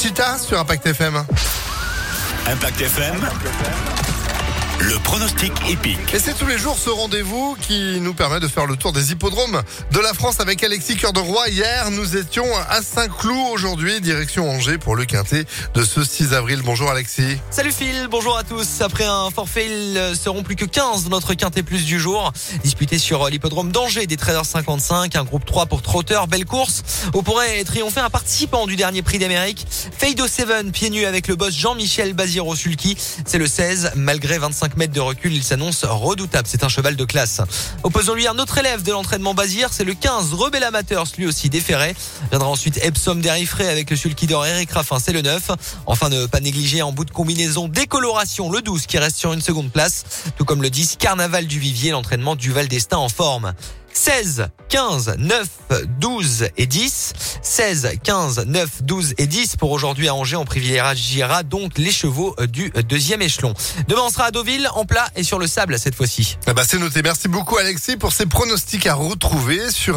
Chita sur Impact FM. Impact FM. Le pronostic épique. Et c'est tous les jours ce rendez-vous qui nous permet de faire le tour des hippodromes de la France avec Alexis Cœur de Roi. Hier, nous étions à Saint-Cloud. Aujourd'hui, direction Angers pour le quintet de ce 6 avril. Bonjour Alexis. Salut Phil, bonjour à tous. Après un forfait, ils seront plus que 15 de notre quintet plus du jour. Disputé sur l'hippodrome d'Angers des 13h55. Un groupe 3 pour Trotter. Belle course. Au pourrait triompher un participant du dernier prix d'Amérique. Feido 7, pieds nus avec le boss Jean-Michel Baziro Sulky. C'est le 16. Malgré 25 mètres de recul, il s'annonce redoutable. C'est un cheval de classe. Opposons-lui un autre élève de l'entraînement Bazir, c'est le 15 Rebel Amateurs, lui aussi déféré. Viendra ensuite Epsom Derifré avec le sulky d'or Eric Raffin, c'est le 9. Enfin, ne pas négliger en bout de combinaison décoloration le 12 qui reste sur une seconde place, tout comme le 10 Carnaval du Vivier, l'entraînement du Val d'Estaing en forme. 16, 15, 9, 12 et 10. 16, 15, 9, 12 et 10 pour aujourd'hui à Angers. On privilégiera donc les chevaux du deuxième échelon. Demain, on sera à Deauville, en plat et sur le sable cette fois-ci. Ah bah c'est noté. Merci beaucoup Alexis pour ces pronostics à retrouver sur un